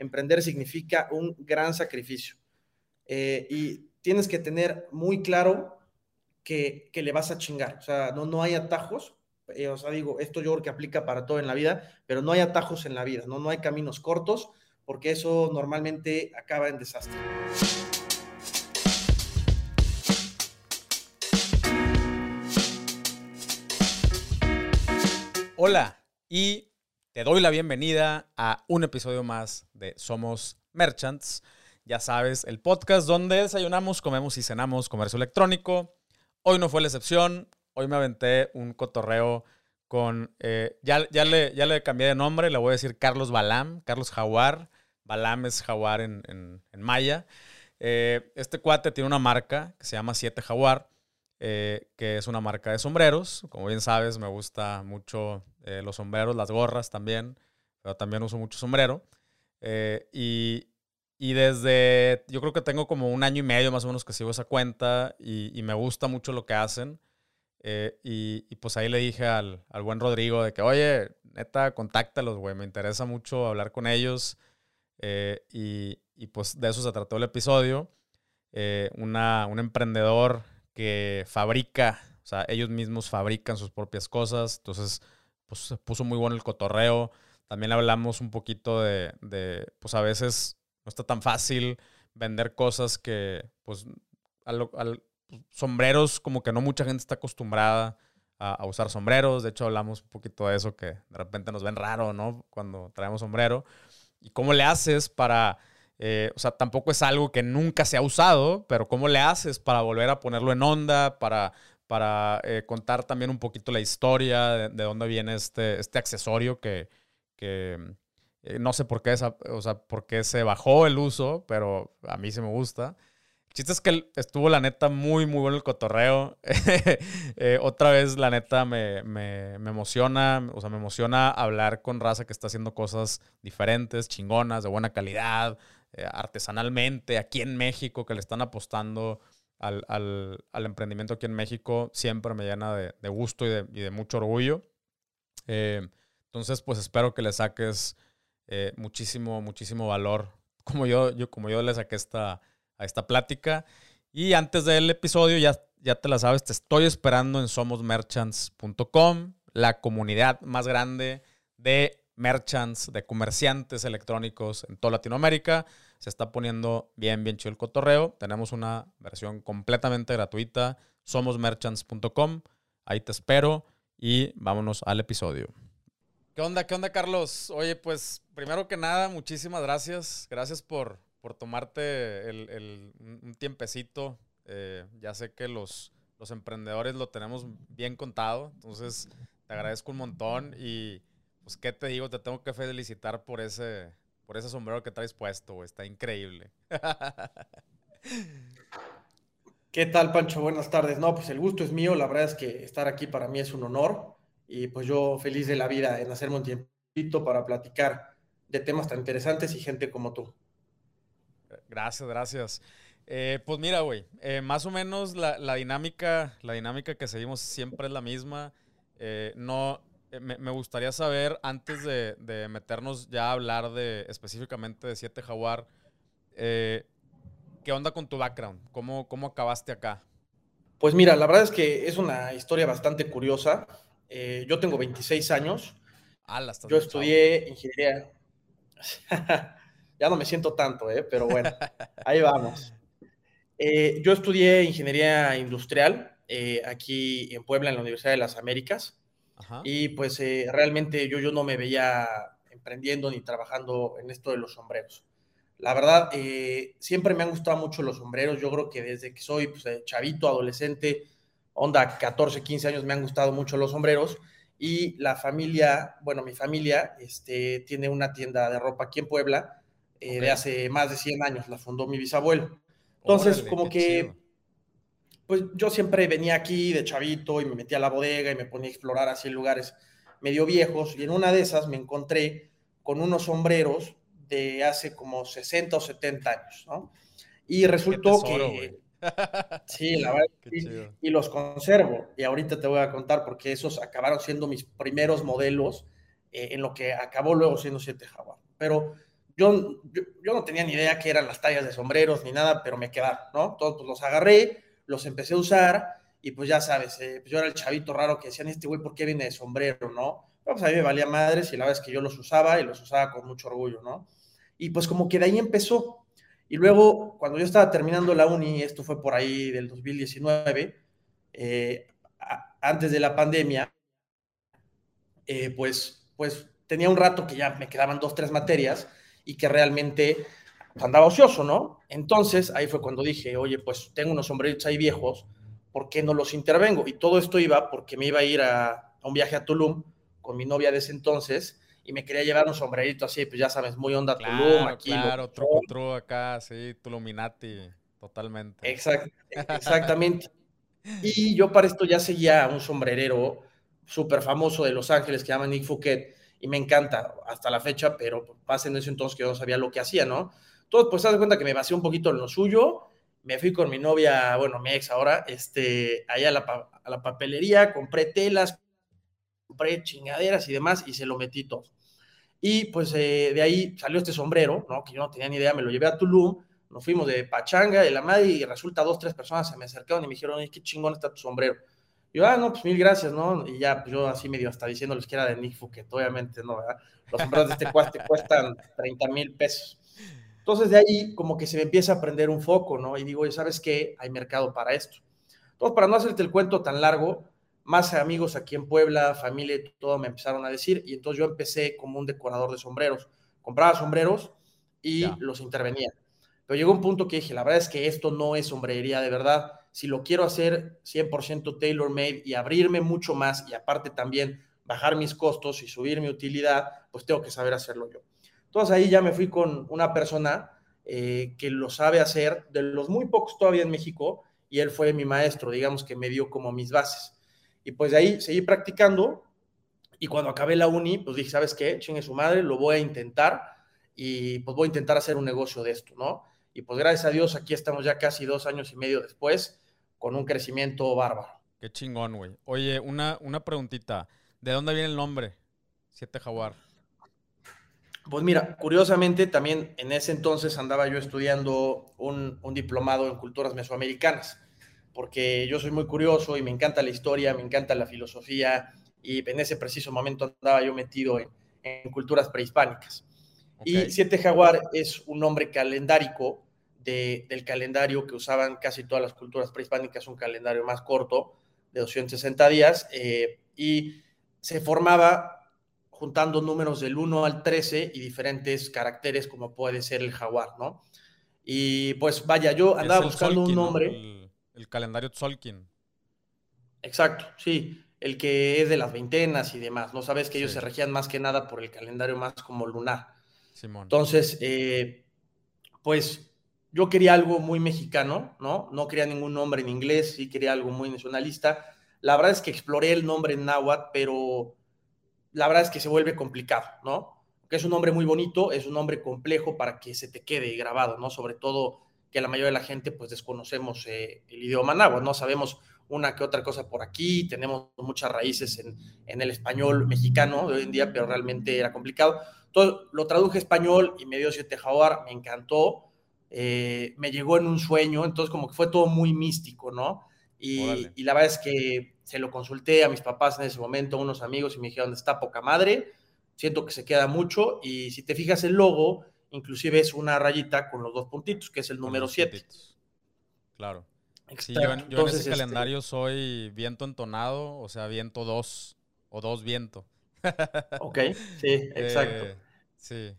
emprender significa un gran sacrificio. Eh, y tienes que tener muy claro que, le vas a chingar. O sea, no, no hay atajos. Eh, o sea, digo, esto yo creo que aplica para todo en la vida, pero no hay atajos en la vida, ¿no? No hay caminos cortos, porque eso normalmente acaba en desastre. Hola y te doy la bienvenida a un episodio más de Somos Merchants. Ya sabes, el podcast donde desayunamos, comemos y cenamos comercio electrónico. Hoy no fue la excepción. Hoy me aventé un cotorreo con... Eh, ya, ya, le, ya le cambié de nombre, le voy a decir Carlos Balam, Carlos Jaguar. Balam es Jaguar en, en, maya. Eh, este cuate tiene una marca que se llama Siete Jaguar. Eh, que es una marca de sombreros. Como bien sabes, me gusta mucho eh, los sombreros, las gorras también, pero también uso mucho sombrero. Eh, y, y, desde, yo creo que tengo como un año y medio más o menos que sigo esa cuenta y, me gusta mucho lo que hacen. Y, y, pues ahí le dije al, buen Rodrigo de que, oye, neta, contáctalos, güey, me interesa mucho hablar con ellos. y, pues de eso se trató el episodio. un emprendedor que fabrica, o sea, ellos mismos fabrican sus propias cosas. Entonces, pues se puso muy bueno el cotorreo. También hablamos un poquito de, pues a veces no está tan fácil vender cosas que, pues, al, sombreros como que no mucha gente está acostumbrada a, usar sombreros. De hecho, hablamos un poquito de eso que de repente nos ven raro, ¿no? Cuando traemos sombrero. ¿Y cómo le haces para eh, o sea, tampoco es algo que nunca se ha usado, pero ¿cómo le haces para volver a ponerlo en onda, para, para eh, contar también un poquito la historia de, dónde viene este, este accesorio que, que eh, no sé por qué, o sea, por qué se bajó el uso, pero a mí se me gusta. El chiste es que estuvo la neta muy, muy bueno el cotorreo. otra vez, la neta, me, me, me, emociona, o sea, me emociona hablar con raza que está haciendo cosas diferentes, chingonas, de buena calidad, eh, artesanalmente aquí en México, que le están apostando al, emprendimiento aquí en México, siempre me llena de, gusto y de, mucho orgullo. Eh, entonces, pues espero que le saques eh, muchísimo, muchísimo valor, como yo, yo, como yo le saqué esta, a esta plática. Y antes del episodio, ya, ya te la sabes, te estoy esperando en somosmerchants.com, la comunidad más grande de merchants, de comerciantes electrónicos en toda Latinoamérica. Se está poniendo bien, bien chido el cotorreo. Tenemos una versión completamente gratuita, somosmerchants.com. Ahí te espero y vámonos al episodio. ¿Qué onda? ¿Qué onda, Carlos? Oye, pues primero que nada, muchísimas gracias. Gracias por, por tomarte el, un tiempecito. Eh, ya sé que los, los emprendedores lo tenemos bien contado, entonces te agradezco un montón y pues, ¿qué te digo? Te tengo que felicitar por ese, por ese sombrero que traes puesto, Está increíble. ¿Qué tal, Pancho? Buenas tardes. No, pues el gusto es mío. La verdad es que estar aquí para mí es un honor. Y pues yo feliz de la vida en hacerme un tiempito para platicar de temas tan interesantes y gente como tú. Gracias, gracias. Eh, pues mira, güey, eh, más o menos la, dinámica, la dinámica que seguimos siempre es la misma. Eh, no, eh, me, gustaría saber, antes de, meternos ya a hablar de específicamente de Siete Jaguar, eh, ¿qué onda con tu background? ¿Cómo, ¿Cómo acabaste acá? Pues mira, la verdad es que es una historia bastante curiosa. Eh, yo tengo 26 años. Ah, yo estudié ingeniería. ya no me siento tanto, pero bueno, ahí vamos. yo estudié ingeniería industrial aquí en Puebla, en la Universidad de las Américas. Y pues eh, realmente yo, yo no me veía emprendiendo ni trabajando en esto de los sombreros. La verdad, eh, siempre me han gustado mucho los sombreros. Yo creo que desde que soy pues, eh, chavito, adolescente, onda 14, 15 años, me han gustado mucho los sombreros. Y la familia, bueno, mi familia este, tiene una tienda de ropa aquí en Puebla de hace más de 100 años. La fundó mi bisabuelo. Entonces, como que pues yo siempre venía aquí de chavito y me metía a la bodega y me ponía a explorar así lugares medio viejos y en una de esas me encontré con unos sombreros de hace como 60 o 70 años, ¿no? Y resultó que... Sí, la verdad, y, los conservo. Y ahorita te voy a contar porque esos acabaron siendo mis primeros modelos eh, en lo que acabó luego siendo Siete Jaguar. Pero yo, yo, no tenía ni idea qué eran las tallas de sombreros ni nada, pero me quedaron, ¿no? Todos pues, los agarré, los empecé a usar y pues ya sabes, eh, pues yo era el chavito raro que decían, este güey, ¿por qué viene de sombrero, no? pues a mí me valía madres y la verdad que yo los usaba y los usaba con mucho orgullo, ¿no? Y pues como que de ahí empezó. Y luego, cuando yo estaba terminando la uni, esto fue por ahí del 2019, eh, antes de la pandemia, eh, pues, pues tenía un rato que ya me quedaban dos, tres materias y que realmente andaba ocioso, ¿no? Entonces, ahí fue cuando dije, oye, pues tengo unos sombreritos ahí viejos, ¿por qué no los intervengo? Y todo esto iba porque me iba a ir a, a un viaje a Tulum con mi novia de ese entonces y me quería llevar un sombrerito así, pues ya sabes, muy onda Tulum, aquí. Claro, truco, truco acá, sí, Tuluminati, totalmente. exactamente. y yo para esto ya seguía a un sombrerero súper famoso de Los Ángeles que se llama Nick Fouquet y me encanta hasta la fecha, pero pasa en ese entonces que yo no sabía lo que hacía, ¿no? Entonces, pues, te das cuenta que me vacié un poquito en lo suyo, me fui con mi novia, bueno, mi ex ahora, este, allá a la, a la papelería, compré telas, compré chingaderas y demás y se lo metí todo. Y pues eh, de ahí salió este sombrero, ¿no? Que yo no tenía ni idea, me lo llevé a Tulum, nos fuimos de pachanga, de la madre, y resulta dos, tres personas se me acercaron y me dijeron, qué chingón está tu sombrero. Y yo, ah, no, pues mil gracias, ¿no? Y ya, pues yo así medio hasta diciéndoles que era de Nick Fouquet, obviamente no, ¿verdad? Los sombreros de este cueste cuestan 30 mil pesos. Entonces de ahí como que se me empieza a prender un foco, ¿no? Y digo, ¿sabes qué? Hay mercado para esto. Entonces, para no hacerte el cuento tan largo, más amigos aquí en Puebla, familia y todo me empezaron a decir, y entonces yo empecé como un decorador de sombreros. Compraba sombreros y los intervenía. Pero llegó un punto que dije, la verdad es que esto no es sombrería de verdad si lo quiero hacer 100% tailor-made y abrirme mucho más y aparte también bajar mis costos y subir mi utilidad, pues tengo que saber hacerlo yo. Entonces ahí ya me fui con una persona eh, que lo sabe hacer, de los muy pocos todavía en México, y él fue mi maestro, digamos que me dio como mis bases. Y pues de ahí seguí practicando y cuando acabé la uni, pues dije, ¿sabes qué? Chingue su madre, lo voy a intentar y pues voy a intentar hacer un negocio de esto, ¿no? Y pues gracias a Dios aquí estamos ya casi dos años y medio después con un crecimiento bárbaro. Qué chingón, güey. Oye, una, una preguntita. ¿De dónde viene el nombre? Siete Jaguar. Pues mira, curiosamente también en ese entonces andaba yo estudiando un, diplomado en culturas mesoamericanas, porque yo soy muy curioso y me encanta la historia, me encanta la filosofía, y en ese preciso momento andaba yo metido en, culturas prehispánicas. Y Siete Jaguar es un nombre calendárico del calendario que usaban casi todas las culturas prehispánicas, un calendario más corto, de 260 días, eh, y se formaba juntando números del 1 al 13 y diferentes caracteres como puede ser el jaguar, ¿no? Y pues vaya, yo andaba buscando un nombre. El, calendario Tzolkin. Exacto, sí, el que es de las veintenas y demás, ¿no? Sabes que ellos se regían más que nada por el calendario más como lunar. Simón. Entonces, eh, pues yo quería algo muy mexicano, ¿no? No quería ningún nombre en inglés, sí quería algo muy nacionalista. La verdad es que exploré el nombre en náhuatl, pero la verdad es que se vuelve complicado, ¿no? Que es un nombre muy bonito, es un nombre complejo para que se te quede grabado, ¿no? Sobre todo que la mayoría de la gente pues desconocemos eh, el idioma náhuatl, no sabemos una que otra cosa por aquí, tenemos muchas raíces en, en, el español mexicano de hoy en día, pero realmente era complicado. Entonces lo traduje a español y me dio siete jaguar, me encantó, eh, me llegó en un sueño, entonces como que fue todo muy místico, ¿no? Y, la verdad es que se lo consulté a mis papás en ese momento, a unos amigos, y me dijeron, está poca madre, siento que se queda mucho, y si te fijas el logo, inclusive es una rayita con los dos puntitos, que es el número 7. Claro. yo, en, ese este calendario soy viento entonado, o sea, viento 2 o 2 viento. ok, sí, exacto. Eh, sí.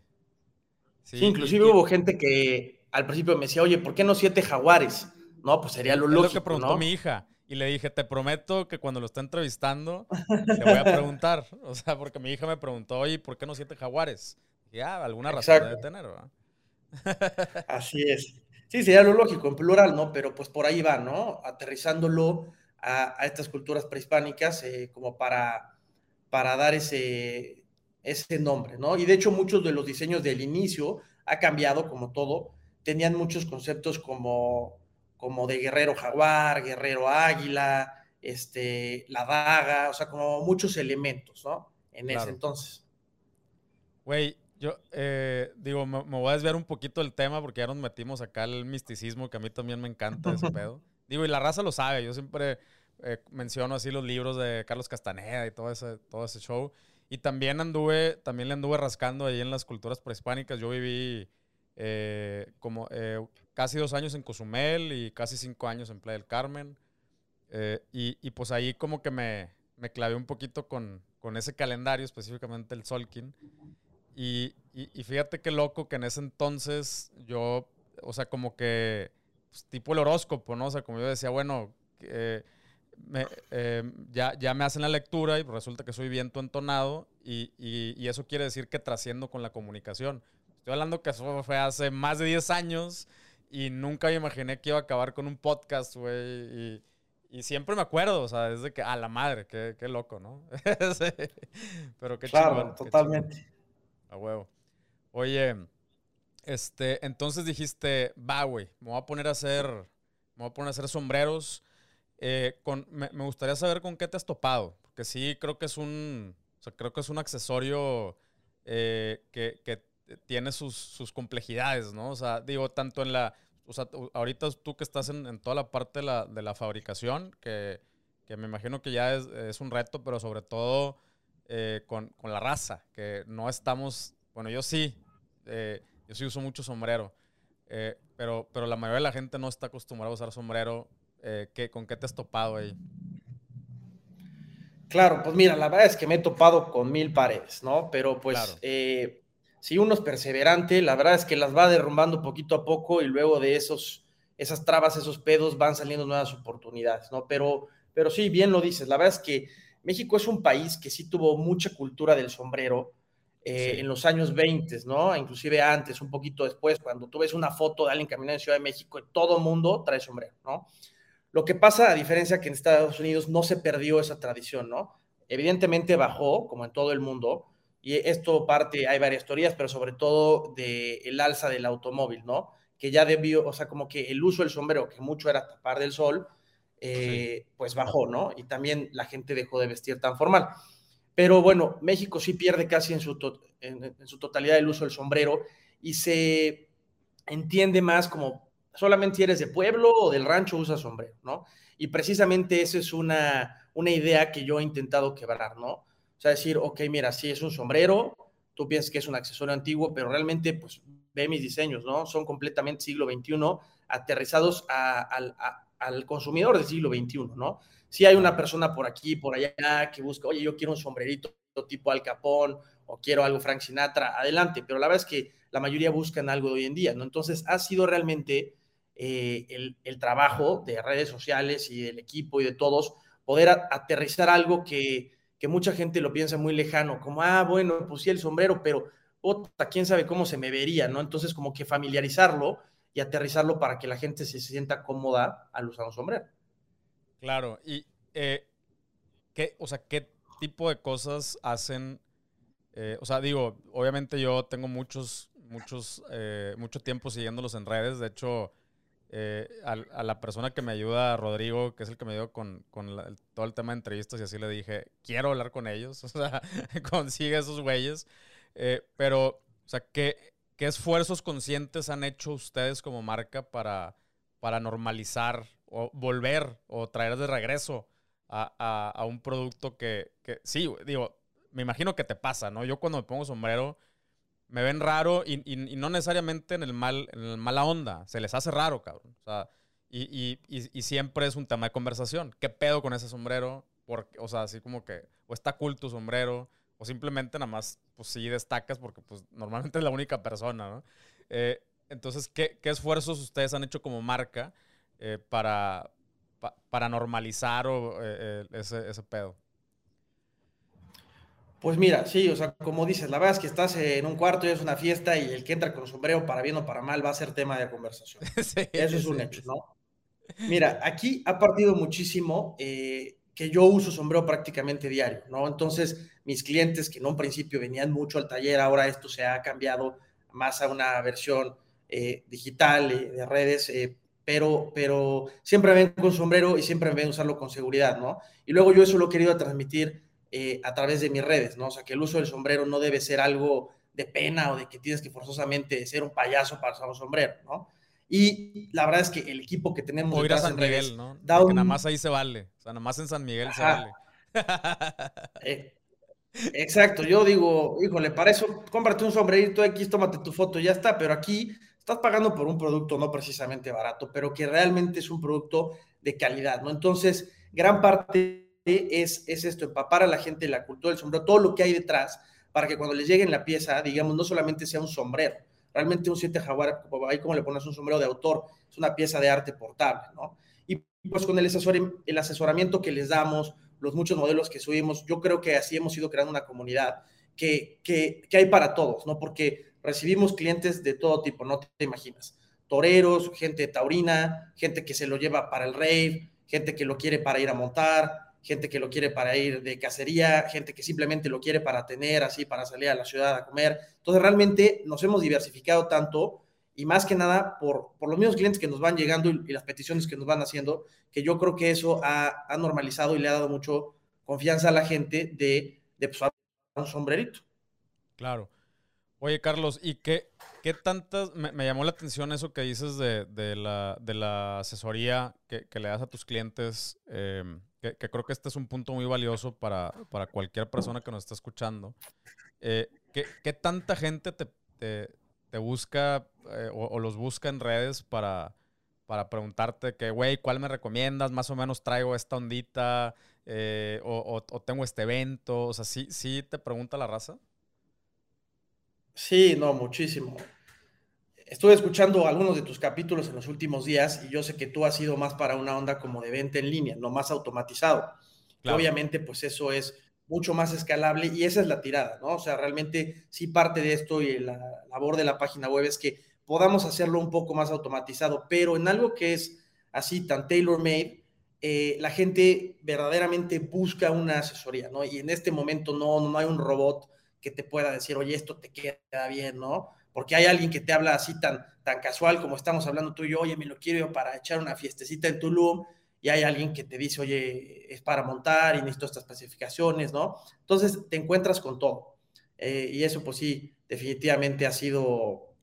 Sí, inclusive hubo gente que al principio me decía, oye, ¿por qué no siete jaguares? No, pues sería lo lógico. Es lo que preguntó mi hija. Y le dije, te prometo que cuando lo esté entrevistando, te voy a preguntar. O sea, porque mi hija me preguntó, oye, ¿por qué no siete jaguares? Y ya, ah, alguna razón debe tener, ¿verdad? Así es. Sí, sería lo lógico, en plural, ¿no? Pero pues por ahí va, ¿no? Aterrizándolo a, estas culturas prehispánicas eh, como para, para dar ese, ese nombre, ¿no? Y de hecho muchos de los diseños del inicio ha cambiado como todo, tenían muchos conceptos como, como de guerrero jaguar, guerrero águila, este, la daga, o sea, como muchos elementos, ¿no? En ese entonces. Güey, Yo eh, digo, me, voy a desviar un poquito del tema porque ya nos metimos acá el misticismo que a mí también me encanta ese pedo. Digo, y la raza lo sabe, yo siempre eh, menciono así los libros de Carlos Castaneda y todo ese, todo ese show. Y también anduve, también le anduve rascando ahí en las culturas prehispánicas. Yo viví eh, como casi dos años en Cozumel y casi cinco años en Playa del Carmen. Y, y, pues ahí como que me, me clavé un poquito con, con ese calendario, específicamente el Solkin. Y, y, fíjate qué loco que en ese entonces yo, o sea, como que, pues, tipo el horóscopo, ¿no? O sea, como yo decía, bueno, eh, ya, ya me hacen la lectura y resulta que soy viento entonado y, y, eso quiere decir que trasciendo con la comunicación. Estoy hablando que eso fue hace más de 10 años y nunca me imaginé que iba a acabar con un podcast, güey. Y, y siempre me acuerdo, o sea, desde que, a la madre, qué, qué loco, ¿no? Pero qué Claro, totalmente. A huevo. Oye, este, entonces dijiste, va, güey, me voy a poner a hacer, me voy a poner a hacer sombreros. Eh, con, me, gustaría saber con qué te has topado, porque sí creo que es un, o sea, creo que es un accesorio eh, que, que, tiene sus, sus complejidades, ¿no? O sea, digo, tanto en la, o sea, ahorita tú que estás en, toda la parte de la, de la fabricación, que, que, me imagino que ya es, es, un reto, pero sobre todo eh, con, con, la raza, que no estamos, bueno, yo sí, eh, yo sí uso mucho sombrero, eh, pero, pero la mayoría de la gente no está acostumbrada a usar sombrero. ¿qué, ¿Con qué te has topado ahí? Claro, pues mira, la verdad es que me he topado con mil paredes, ¿no? Pero pues si uno es perseverante, la verdad es que las va derrumbando poquito a poco y luego de esos, esas trabas, esos pedos, van saliendo nuevas oportunidades, ¿no? Pero, pero sí, bien lo dices, la verdad es que México es un país que sí tuvo mucha cultura del sombrero eh, en los años 20, ¿no? Inclusive antes, un poquito después, cuando tú ves una foto de alguien caminando en Ciudad de México, todo mundo trae sombrero, ¿no? Lo que pasa, a diferencia que en Estados Unidos no se perdió esa tradición, ¿no? Evidentemente bajó, como en todo el mundo, y esto parte, hay varias teorías, pero sobre todo del el alza del automóvil, ¿no? Que ya debió, o sea, como que el uso del sombrero, que mucho era tapar del sol, eh, pues bajó, ¿no? Y también la gente dejó de vestir tan formal. Pero bueno, México sí pierde casi en su, en, su totalidad el uso del sombrero y se entiende más como solamente si eres de pueblo o del rancho usa sombrero, ¿no? Y precisamente esa es una, una idea que yo he intentado quebrar, ¿no? Sea, decir, ok, mira, sí es un sombrero, tú piensas que es un accesorio antiguo, pero realmente, pues, ve mis diseños, ¿no? Son completamente siglo XXI, aterrizados al consumidor del siglo XXI, ¿no? Si hay una persona por aquí, por allá, que busca, oye, yo quiero un sombrerito tipo Al Capón o quiero algo Frank Sinatra, adelante, pero la verdad es que la mayoría buscan algo de hoy en día, ¿no? Entonces, ha sido realmente eh, el, el, trabajo de redes sociales y del equipo y de todos poder aterrizar algo que que mucha gente lo piensa muy lejano, como, ah, bueno, pues sí, el sombrero, pero otra, quién sabe cómo se me vería, ¿no? Entonces, como que familiarizarlo y aterrizarlo para que la gente se sienta cómoda al usar un sombrero. Claro, y eh, ¿qué, o sea, ¿qué tipo de cosas hacen? Eh, o sea, digo, obviamente yo tengo muchos, muchos, eh, mucho tiempo siguiéndolos en redes. De hecho, eh, a, la persona que me ayuda, Rodrigo, que es el que me ayudó con, todo el tema de entrevistas y así le dije, quiero hablar con ellos, o sea, consigue esos güeyes. Eh, pero, o sea, ¿qué, ¿qué, esfuerzos conscientes han hecho ustedes como marca para, para normalizar o volver o traer de regreso a, a un producto que, que, sí, digo, me imagino que te pasa, ¿no? Yo cuando me pongo sombrero me ven raro y, no necesariamente en el mal, en el mala onda. Se les hace raro, cabrón. Y, siempre es un tema de conversación. ¿Qué pedo con ese sombrero? Porque, o sea, así como que, o está cool tu sombrero, o simplemente nada más, pues sí destacas porque pues normalmente es la única persona. Eh, entonces, ¿qué, ¿qué, esfuerzos ustedes han hecho como marca eh, para, para normalizar o, eh, ese, ese pedo? Pues mira, sí, o sea, como dices, la verdad es que estás en un cuarto y es una fiesta y el que entra con sombrero para bien o para mal va a ser tema de conversación. Eso es un hecho, ¿no? Mira, aquí ha partido muchísimo eh, que yo uso sombrero prácticamente diario, ¿no? Entonces, mis clientes que en un principio venían mucho al taller, ahora esto se ha cambiado más a una versión eh, digital eh, de redes, pero, pero siempre ven con sombrero y siempre ven usarlo con seguridad, ¿no? Y luego yo eso lo he querido transmitir eh, a través de mis redes, ¿no? O sea, que el uso del sombrero no debe ser algo de pena o de que tienes que forzosamente ser un payaso para usar un sombrero, ¿no? Y la verdad es que el equipo que tenemos... O ir a San Miguel, ¿no? nada más ahí se vale. O sea, nada más en San Miguel se vale. Eh, exacto, yo digo, híjole, para eso cómprate un sombrerito X, tómate tu foto y ya está, pero aquí estás pagando por un producto no precisamente barato, pero que realmente es un producto de calidad, ¿no? Entonces, gran parte es, es esto, empapar a la gente la cultura del sombrero, todo lo que hay detrás, para que cuando les llegue la pieza, digamos, no solamente sea un sombrero, realmente un 7 jaguar, ahí como le pones un sombrero de autor, es una pieza de arte portable, ¿no? Y pues con el, el asesoramiento que les damos, los muchos modelos que subimos, yo creo que así hemos ido creando una comunidad que, que, que hay para todos, ¿no? Porque recibimos clientes de todo tipo, no te imaginas. Toreros, gente taurina, gente que se lo lleva para el rave, gente que lo quiere para ir a montar, gente que lo quiere para ir de cacería, gente que simplemente lo quiere para tener, así, para salir a la ciudad a comer. Entonces, realmente nos hemos diversificado tanto y más que nada por, por los mismos clientes que nos van llegando y, las peticiones que nos van haciendo, que yo creo que eso ha, ha, normalizado y le ha dado mucho confianza a la gente de, de pues, un sombrerito. Claro. Oye, Carlos, ¿y qué, qué tantas, me, llamó la atención eso que dices de, de, la, de la, asesoría que, que, le das a tus clientes? Eh, que, creo que este es un punto muy valioso para, para cualquier persona que nos está escuchando. Eh, ¿qué, tanta gente te, te, busca eh, o, los busca en redes para, para preguntarte que, güey, ¿cuál me recomiendas? Más o menos traigo esta ondita eh, o, o, tengo este evento. O sea, ¿sí, ¿sí te pregunta la raza? Sí, no, muchísimo. Estuve escuchando algunos de tus capítulos en los últimos días y yo sé que tú has sido más para una onda como de venta en línea, no más automatizado. Obviamente, pues eso es mucho más escalable y esa es la tirada, ¿no? O sea, realmente sí parte de esto y la labor de la página web es que podamos hacerlo un poco más automatizado, pero en algo que es así tan tailor-made, eh, la gente verdaderamente busca una asesoría, ¿no? Y en este momento no, no hay un robot que te pueda decir, oye, esto te queda bien, ¿no? Porque hay alguien que te habla así tan, tan casual como estamos hablando tú y yo, oye, me lo quiero para echar una fiestecita en Tulum, y hay alguien que te dice, oye, es para montar y necesito estas especificaciones, ¿no? Entonces te encuentras con todo. Eh, y eso, pues sí, definitivamente ha sido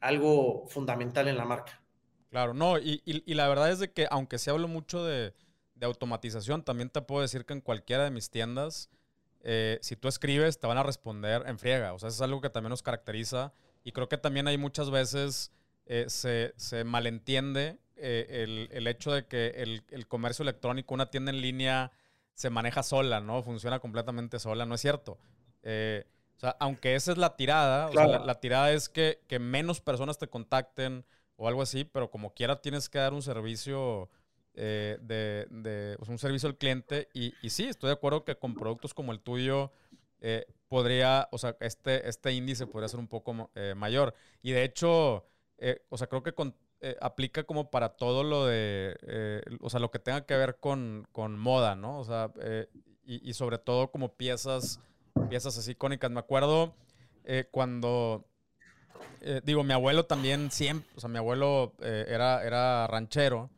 algo fundamental en la marca. Claro, no, y, la verdad es de que aunque se habla mucho de, automatización, también te puedo decir que en cualquiera de mis tiendas, eh, si tú escribes, te van a responder en friega. O sea, es algo que también nos caracteriza y creo que también hay muchas veces eh, se, se, malentiende eh, el, el, hecho de que el, el, comercio electrónico, una tienda en línea, se maneja sola, ¿no? Funciona completamente sola. No es cierto. Eh, o sea, aunque esa es la tirada, la, tirada es que, que, menos personas te contacten o algo así, pero como quiera tienes que dar un servicio de, de un servicio al cliente. Y, y sí, estoy de acuerdo que con productos como el tuyo eh, podría, o sea, este, este índice podría ser un poco eh, mayor. Y de hecho, eh, o sea, creo que aplica como para todo lo de, o sea, lo que tenga que ver con, con moda, ¿no? O sea, y, y, sobre todo como piezas, piezas así icónicas. Me acuerdo cuando, digo, mi abuelo también siempre, o sea, mi abuelo era, era ranchero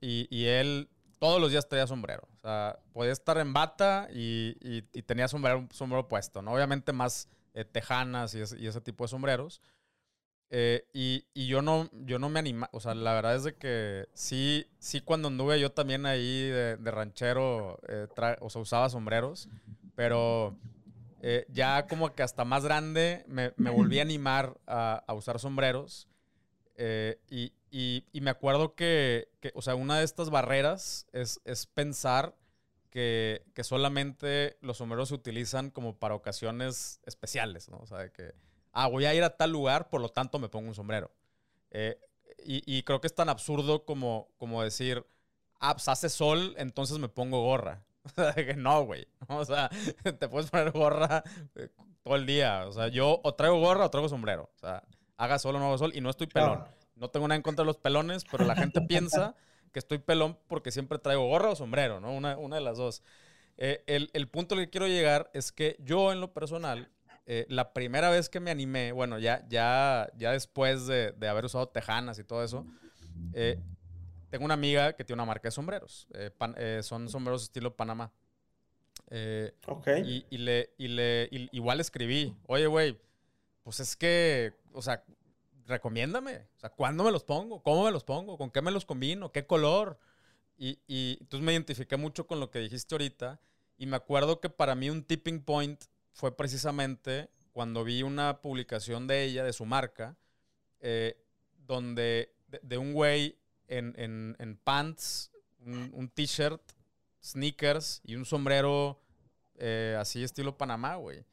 y, y él todos los días traía sombrero. O sea, podía estar en bata y, y, tenía sombrero, sombrero puesto, ¿no? Obviamente más eh, tejanas y ese, tipo de sombreros. Eh, y, y, yo no, yo no me anima, o sea, la verdad es de que sí, sí cuando anduve yo también ahí de, ranchero, eh, o sea, usaba sombreros, pero ya como que hasta más grande me, me volví a animar a, a usar sombreros. y, y, me acuerdo que, o sea, una de estas barreras es, es pensar que, que, solamente los sombreros se utilizan como para ocasiones especiales, ¿no? O sea, que, ah, voy a ir a tal lugar, por lo tanto me pongo un sombrero. Eh, y, y, creo que es tan absurdo como, como decir, ah, pues hace sol, entonces me pongo gorra. O sea, que no, güey. O sea, te puedes poner gorra eh, todo el día. O sea, yo o traigo gorra o traigo sombrero. O sea, haga sol o no haga sol y no estoy pelón. No tengo nada en contra de los pelones, pero la gente piensa que estoy pelón porque siempre traigo gorra o sombrero, ¿no? Una, una de las dos. Eh, el, el, punto al que quiero llegar es que yo, en lo personal, eh, la primera vez que me animé, bueno, ya, ya, ya después de, de haber usado tejanas y todo eso, eh, tengo una amiga que tiene una marca de sombreros. son sombreros estilo Panamá. ok. Y, y le, y le igual escribí, oye, güey, pues es que, o sea, recomiéndame. O sea, ¿cuándo me los pongo? ¿Cómo me los pongo? ¿Con qué me los combino? ¿Qué color? Y, y entonces me identifiqué mucho con lo que dijiste ahorita. Y me acuerdo que para mí un tipping point fue precisamente cuando vi una publicación de ella, de su marca, eh, donde de, un güey en, pants, un, t-shirt, sneakers y un sombrero eh, así estilo Panamá, güey.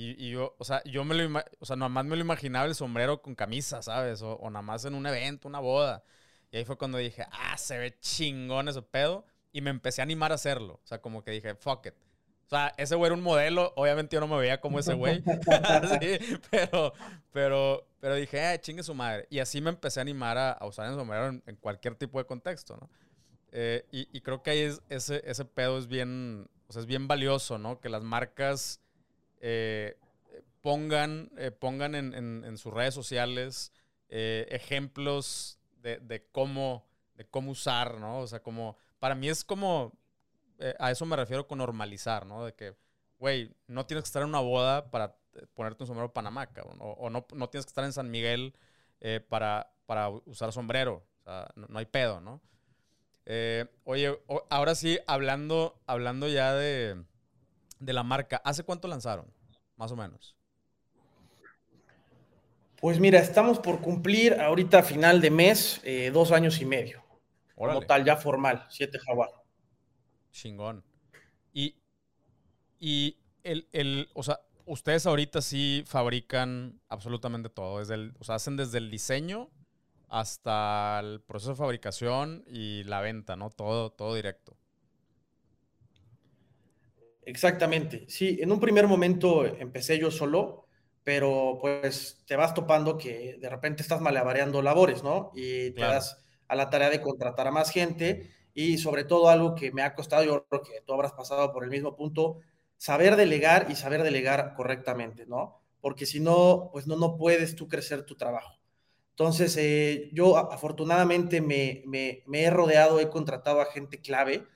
Y, yo, o sea, yo me lo, o sea, nomás me lo imaginaba el sombrero con camisa, ¿sabes? O, o nada más en un evento, una boda. Y ahí fue cuando dije, ah, se ve chingón ese pedo. Y me empecé a animar a hacerlo. O sea, como que dije, fuck it. O sea, ese güey era un modelo. Obviamente yo no me veía como ese güey. pero, pero, pero dije, eh, chingue su madre. Y así me empecé a animar a, usar el sombrero en, cualquier tipo de contexto, ¿no? Eh, y, creo que ahí es, ese, ese pedo es bien, o sea, es bien valioso, ¿no? Que las marcas eh, pongan, eh, pongan en, en, sus redes sociales ejemplos de, de, cómo, de cómo usar, ¿no? O sea, como, para mí es como, eh, a eso me refiero con normalizar, ¿no? De que, güey, no tienes que estar en una boda para eh, ponerte un sombrero Panamá, cabrón. O, no, no, tienes que estar en San Miguel eh, para, para, usar sombrero. O sea, no, hay pedo, ¿no? oye, ahora sí, hablando, hablando ya de, de la marca, ¿hace cuánto lanzaron? Más o menos. Pues mira, estamos por cumplir ahorita a final de mes dos años y medio. Como tal, ya formal, siete jaguar. Chingón. Y, y el, o sea, ustedes ahorita sí fabrican absolutamente todo. Desde el, o sea, hacen desde el diseño hasta el proceso de fabricación y la venta, ¿no? Todo, todo directo. Exactamente. Sí, en un primer momento empecé yo solo, pero pues te vas topando que de repente estás malabareando labores, ¿no? Y te das a la tarea de contratar a más gente y sobre todo algo que me ha costado, yo creo que tú habrás pasado por el mismo punto, saber delegar y saber delegar correctamente, ¿no? Porque si no, pues no, no puedes tú crecer tu trabajo. Entonces, eh, yo afortunadamente me, me, he rodeado, he contratado a gente clave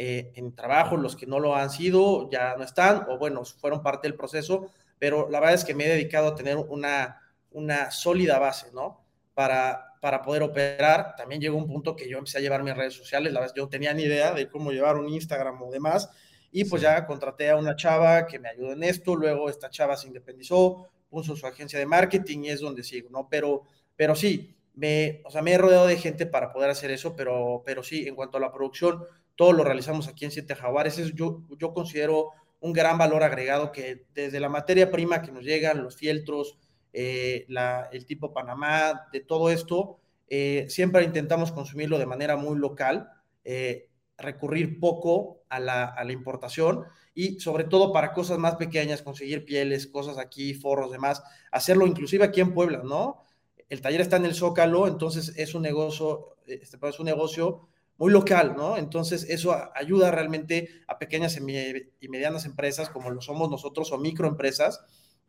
eh, en trabajo, los que no lo han sido ya no están, o bueno, fueron parte del proceso, pero la verdad es que me he dedicado a tener una, una sólida base, ¿no? Para, para poder operar. También llegó un punto que yo empecé a llevar mis redes sociales, la vez yo tenía ni idea de cómo llevar un Instagram o demás, y pues ya contraté a una chava que me ayudó en esto, luego esta chava se independizó, puso su agencia de marketing y es donde sigo, ¿no? Pero, pero sí, me, o sea, me he rodeado de gente para poder hacer eso, pero, pero sí, en cuanto a la producción, todo lo realizamos aquí en Siete Jaguares, es, yo, yo considero un gran valor agregado que desde la materia prima que nos llegan, los fieltros, eh, el tipo Panamá, de todo esto, eh, siempre intentamos consumirlo de manera muy local, eh, recurrir poco a la, importación y sobre todo para cosas más pequeñas, conseguir pieles, cosas aquí, forros, demás, hacerlo inclusive aquí en Puebla, ¿no? El taller está en el Zócalo, entonces es un negocio, este, es un negocio muy local, ¿no? Entonces eso ayuda realmente a pequeñas y medianas empresas como lo somos nosotros o microempresas,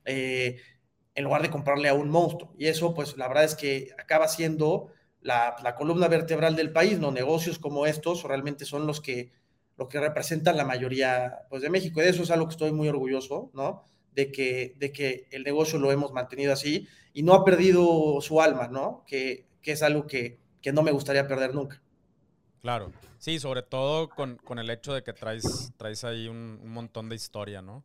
eh, en lugar de comprarle a un monstruo. Y eso, pues la verdad es que acaba siendo la, columna vertebral del país, ¿no? Negocios como estos realmente son los que, lo que representan la mayoría pues, de México. Y de eso es algo que estoy muy orgulloso, ¿no? De que, de que el negocio lo hemos mantenido así y no ha perdido su alma, ¿no? Que, es algo que, no me gustaría perder nunca. Claro. Sí, sobre todo con, el hecho de que traes, traes ahí un, un montón de historia, ¿no?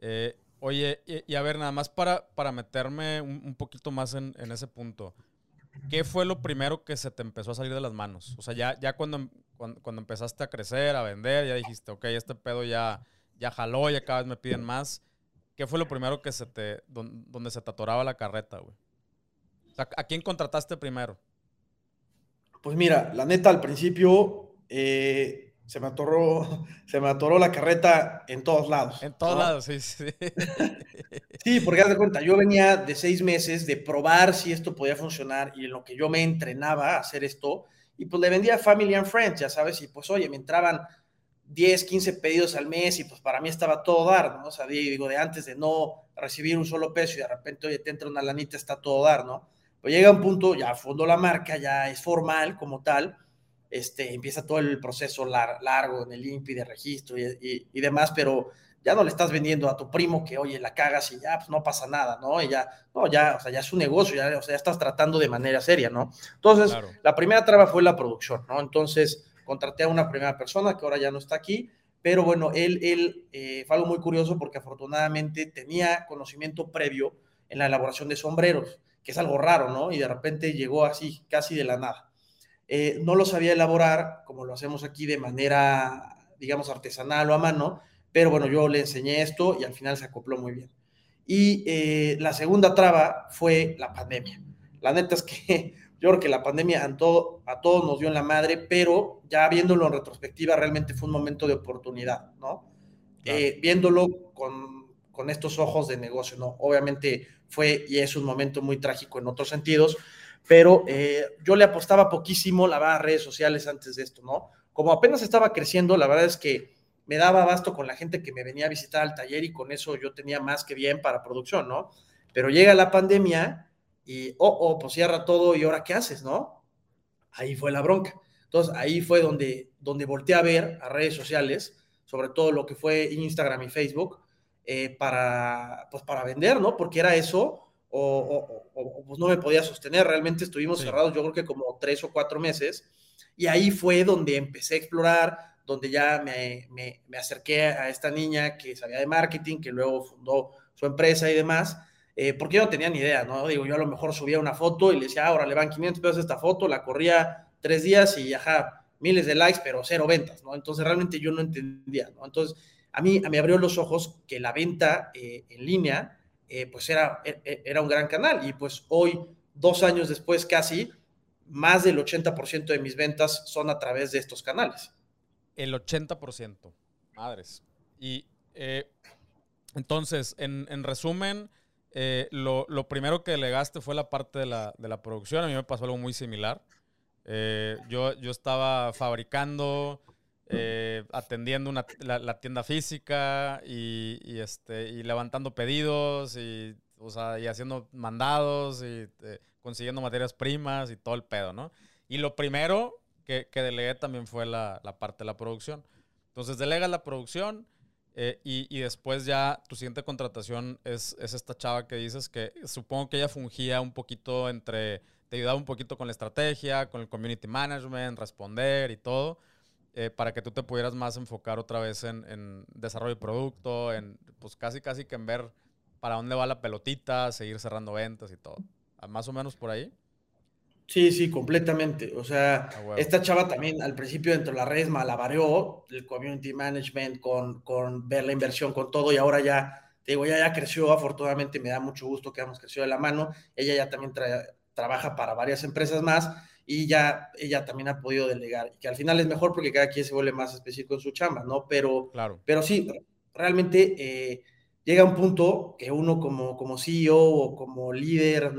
Eh, Oye, y, a ver, nada más para, para meterme un, poquito más en, ese punto. ¿Qué fue lo primero que se te empezó a salir de las manos? O sea, ya, ya cuando, cuando, empezaste a crecer, a vender, ya dijiste, ok, este pedo ya, ya jaló, ya cada vez me piden más. ¿Qué fue lo primero que se te, donde, se te atoraba la carreta, güey? O sea, ¿a quién contrataste primero? Pues mira, la neta, al principio, eh, se me atoró, se me atoró la carreta en todos lados. En todos lados, sí, sí. sí, porque haz de cuenta, yo venía de seis meses de probar si esto podía funcionar y en lo que yo me entrenaba a hacer esto, y pues le vendía a Family and Friends, ya sabes, y pues oye, me entraban 10, 15 pedidos al mes y pues para mí estaba todo dar, ¿no? O sea, digo, de antes de no recibir un solo peso y de repente, oye, te entra una lanita, está todo dar, ¿no? Pues llega un punto, ya fondo la marca, ya es formal como tal, este, empieza todo el proceso largo en el INPI de registro y, demás, pero ya no le estás vendiendo a tu primo que, oye, la cagas y ya, pues no pasa nada, ¿no? Y ya, no, ya, o sea, ya es un negocio, ya, o sea, ya estás tratando de manera seria, ¿no? Entonces, la primera traba fue la producción, ¿no? Entonces, contraté a una primera persona que ahora ya no está aquí, pero bueno, él, él eh, fue algo muy curioso porque afortunadamente tenía conocimiento previo en la elaboración de sombreros, que es algo raro, ¿no? Y de repente llegó así, casi de la nada. Eh, no lo sabía elaborar como lo hacemos aquí de manera, digamos, artesanal o a mano, pero bueno, yo le enseñé esto y al final se acopló muy bien. Y eh, la segunda traba fue la pandemia. La neta es que yo creo que la pandemia a, todo, a todos nos dio en la madre, pero ya viéndolo en retrospectiva, realmente fue un momento de oportunidad, ¿no? Eh, viéndolo con, con, estos ojos de negocio, ¿no? Obviamente fue y es un momento muy trágico en otros sentidos, pero eh, yo le apostaba poquísimo la a redes sociales antes de esto, ¿no? Como apenas estaba creciendo, la verdad es que me daba abasto con la gente que me venía a visitar al taller y con eso yo tenía más que bien para producción, ¿no? Pero llega la pandemia y, oh, oh, pues cierra todo y ahora qué haces, ¿no? Ahí fue la bronca. Entonces ahí fue donde, donde volteé a ver a redes sociales, sobre todo lo que fue Instagram y Facebook, eh, para, pues para vender, ¿no? Porque era eso, o, pues no me podía sostener. Realmente estuvimos cerrados, yo creo que como tres o cuatro meses, y ahí fue donde empecé a explorar, donde ya me, me, me, acerqué a esta niña que sabía de marketing, que luego fundó su empresa y demás, eh, porque yo no tenía ni idea, ¿no? Digo, yo a lo mejor subía una foto y le decía, ahora le van 500 pesos esta foto, la corría tres días y ajá, miles de likes, pero cero ventas, ¿no? Entonces realmente yo no entendía, ¿no? Entonces a mí me abrió los ojos que la venta eh, en línea, eh, pues era, e, e, era un gran canal y pues hoy, dos años después casi, más del 80% de mis ventas son a través de estos canales el 80%. Madres. Y eh, entonces, en, resumen, eh, lo, primero que delegaste fue la parte de la, producción. A mí me pasó algo muy similar. Yo, yo estaba fabricando, atendiendo la, tienda física y, este, y levantando pedidos y, y haciendo mandados y consiguiendo materias primas y todo el pedo, ¿no? Y lo primero que, que delegué también fue la, la, parte de la producción. Entonces delegas la producción eh, y, y, después ya tu siguiente contratación es, es, esta chava que dices que supongo que ella fungía un poquito entre, te ayudaba un poquito con la estrategia, con el community management, responder y todo. Eh, para que tú te pudieras más enfocar otra vez en, en, desarrollo de producto, en pues casi casi que en ver para dónde va la pelotita, seguir cerrando ventas y todo. Más o menos por ahí. Sí, sí, completamente. O sea, esta chava también al principio dentro de las redes malabareó el community management con, con ver la inversión, con todo, y ahora ya, te digo, ya, ya creció, afortunadamente me da mucho gusto que hemos crecido de la mano. Ella ya también trabaja para varias empresas más y ya ella también ha podido delegar, y que al final es mejor porque cada quien se vuelve más específico en su chamba, ¿no? Pero, claro. pero sí, realmente eh, llega un punto que uno como, como CEO o como líder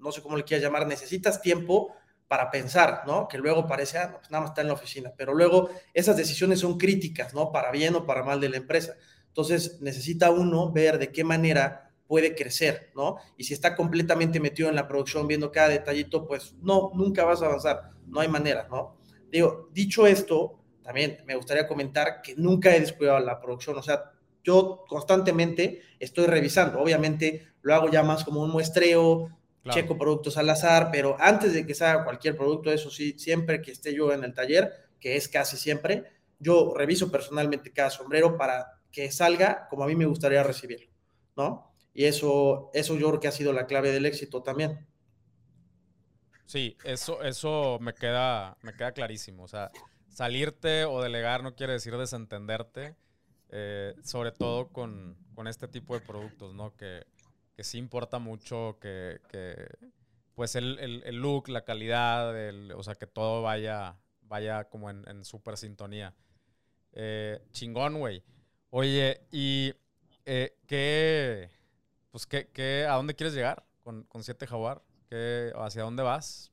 no sé cómo le quieras llamar, necesitas tiempo para pensar, ¿no? Que luego parece, ah, pues nada más está en la oficina, pero luego esas decisiones son críticas, ¿no? Para bien o para mal de la empresa. Entonces necesita uno ver de qué manera puede crecer, ¿no? Y si está completamente metido en la producción, viendo cada detallito, pues no, nunca vas a avanzar, no hay manera, ¿no? Digo, dicho esto, también me gustaría comentar que nunca he descuidado la producción, o sea, yo constantemente estoy revisando, obviamente lo hago ya más como un muestreo, checo productos al azar, pero antes de que salga cualquier producto, eso sí, siempre que esté yo en el taller, que es casi siempre, yo reviso personalmente cada sombrero para que salga como a mí me gustaría recibirlo, ¿no? Y eso, eso yo creo que ha sido la clave del éxito también. Sí, eso, eso me queda, me queda clarísimo. O sea, salirte o delegar no quiere decir desentenderte, eh, sobre todo con, con, este tipo de productos, ¿no? Que, que sí importa mucho que, pues el, el, look, la calidad, o sea, que todo vaya, vaya como en, en súper sintonía. Eh, chingón, güey. Oye, ¿y eh, qué, pues qué, a dónde quieres llegar con, con Siete Jaguar? ¿Qué, ¿Hacia dónde vas?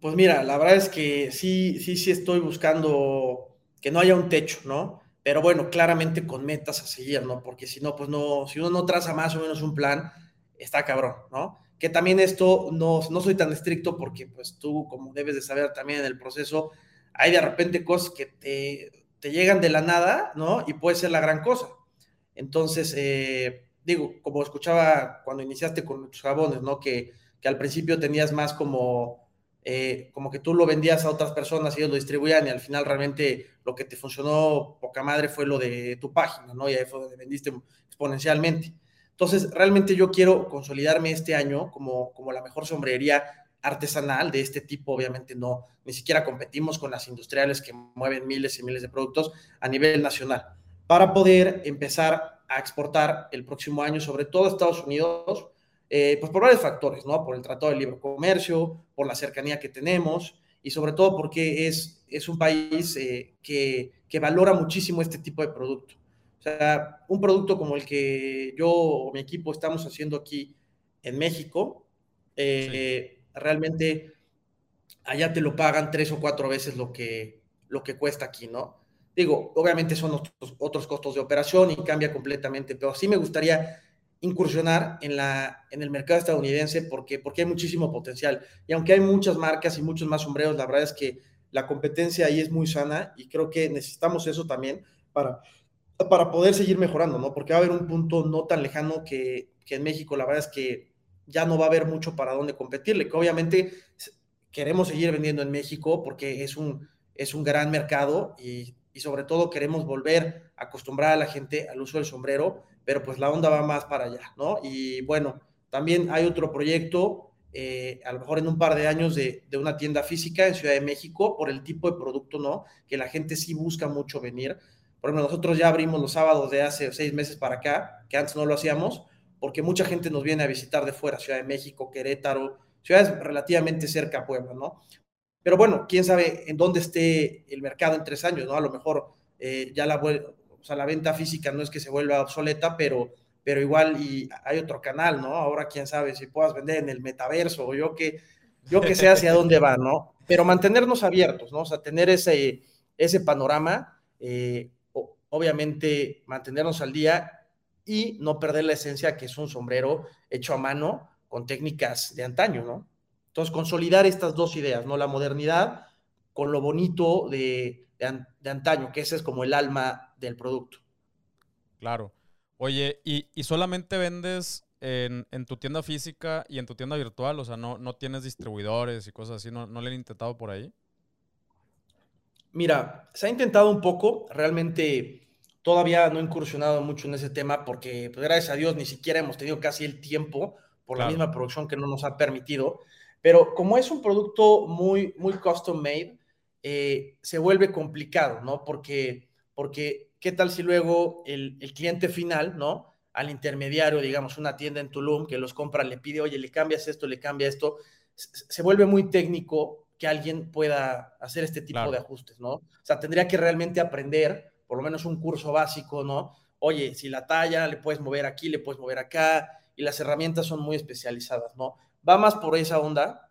Pues mira, la verdad es que sí, sí, sí estoy buscando que no haya un techo, ¿no? pero bueno, claramente con metas a seguir, ¿no? Porque si no, pues no, si uno no traza más o menos un plan, está cabrón, ¿no? Que también esto no, no soy tan estricto porque pues tú, como debes de saber también en el proceso, hay de repente cosas que te, te llegan de la nada, ¿no? Y puede ser la gran cosa. Entonces, eh, digo, como escuchaba cuando iniciaste con tus jabones, ¿no? Que, que al principio tenías más como, eh, como que tú lo vendías a otras personas y ellos lo distribuían y al final realmente lo que te funcionó poca madre fue lo de tu página, ¿no? Y ahí fue donde vendiste exponencialmente. Entonces, realmente yo quiero consolidarme este año como, como la mejor sombrería artesanal de este tipo, obviamente no, ni siquiera competimos con las industriales que mueven miles y miles de productos a nivel nacional, para poder empezar a exportar el próximo año, sobre todo a Estados Unidos, eh, pues por varios factores, ¿no? Por el Tratado de Libre Comercio, por la cercanía que tenemos y sobre todo porque es, es un país eh, que, que valora muchísimo este tipo de producto. O sea, un producto como el que yo o mi equipo estamos haciendo aquí en México, eh, realmente allá te lo pagan tres o cuatro veces lo que, lo que cuesta aquí, ¿no? Digo, obviamente son otros, otros costos de operación y cambia completamente, pero sí me gustaría incursionar en, la, en el mercado estadounidense porque, porque hay muchísimo potencial. Y aunque hay muchas marcas y muchos más sombreros, la verdad es que la competencia ahí es muy sana y creo que necesitamos eso también para, para poder seguir mejorando, ¿no? Porque va a haber un punto no tan lejano que, que en México la verdad es que ya no va a haber mucho para dónde competirle, que obviamente queremos seguir vendiendo en México porque es un, es un gran mercado y, y, sobre todo queremos volver a acostumbrar a la gente al uso del sombrero, pero pues la onda va más para allá, ¿no? Y bueno, también hay otro proyecto, eh, a lo mejor en un par de años, de, de, una tienda física en Ciudad de México por el tipo de producto, ¿no? Que la gente sí busca mucho venir. Por ejemplo, nosotros ya abrimos los sábados de hace seis meses para acá, que antes no lo hacíamos, porque mucha gente nos viene a visitar de fuera, Ciudad de México, Querétaro, ciudades relativamente cerca a Puebla, ¿no? Pero bueno, quién sabe en dónde esté el mercado en tres años, ¿no? A lo mejor eh, ya la, o sea, la venta física no es que se vuelva obsoleta, pero, pero igual y hay otro canal, ¿no? Ahora quién sabe si puedas vender en el metaverso o yo que, yo que sé hacia dónde va, ¿no? Pero mantenernos abiertos, ¿no? O sea, tener ese, ese panorama, eh, obviamente mantenernos al día y no perder la esencia que es un sombrero hecho a mano con técnicas de antaño, ¿no? Entonces, consolidar estas dos ideas, ¿no? La modernidad con lo bonito de, de, antaño, que ese es como el alma del producto. Claro. Oye, ¿y, y solamente vendes en, en, tu tienda física y en tu tienda virtual? O sea, ¿no, no tienes distribuidores y cosas así? ¿No, ¿No le han intentado por ahí? Mira, se ha intentado un poco. Realmente Todavía no he incursionado mucho en ese tema porque, pues, gracias a Dios, ni siquiera hemos tenido casi el tiempo por la misma producción que no nos ha permitido. Pero como es un producto muy, muy custom made, eh, se vuelve complicado, ¿no? Porque, porque, ¿qué tal si luego el, el, cliente final, ¿no? Al intermediario, digamos, una tienda en Tulum que los compra, le pide, oye, le cambias esto, le cambia esto, se, vuelve muy técnico que alguien pueda hacer este tipo de ajustes, ¿no? O sea, tendría que realmente aprender por lo menos un curso básico, ¿no? Oye, si la talla le puedes mover aquí, le puedes mover acá, y las herramientas son muy especializadas, ¿no? Va más por esa onda.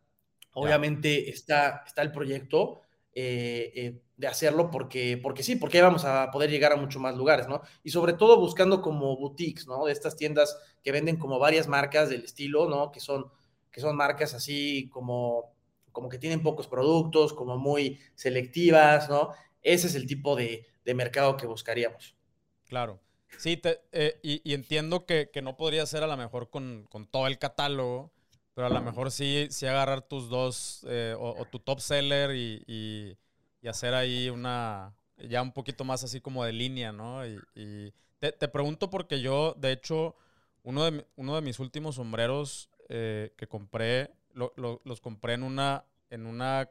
Obviamente está, está el proyecto eh, eh, de hacerlo porque, porque sí, porque vamos a poder llegar a mucho más lugares, ¿no? Y sobre todo buscando como boutiques, ¿no? De estas tiendas que venden como varias marcas del estilo, ¿no? Que son, que son marcas así como, como que tienen pocos productos, como muy selectivas, ¿no? Ese es el tipo de, de mercado que buscaríamos. Claro. Sí, te, eh, y, entiendo que, no podría ser a lo mejor con, todo el catálogo, pero a lo mejor sí, sí agarrar tus dos eh, o, tu top seller y, hacer ahí una, ya un poquito más así como de línea, ¿no? Y, te, pregunto porque yo, de hecho, uno de, uno de mis últimos sombreros eh, que compré, los compré en una, en una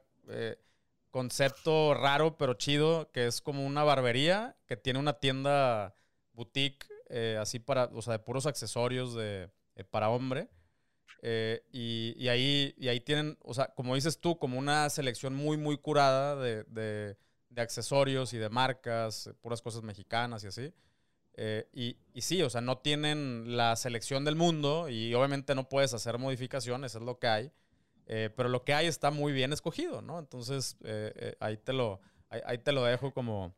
concepto raro pero chido, que es como una barbería que tiene una tienda boutique, eh, así para, o sea, de puros accesorios de, eh, para hombre. Eh, y, ahí, y ahí tienen, o sea, como dices tú, como una selección muy, muy curada de, de, accesorios y de marcas, puras cosas mexicanas y así. y, y, sí, o sea, no tienen la selección del mundo y obviamente no puedes hacer modificaciones, es lo que hay. Eh, pero lo que hay está muy bien escogido, ¿no? Entonces, eh, eh, ahí, te lo, ahí, te lo dejo como,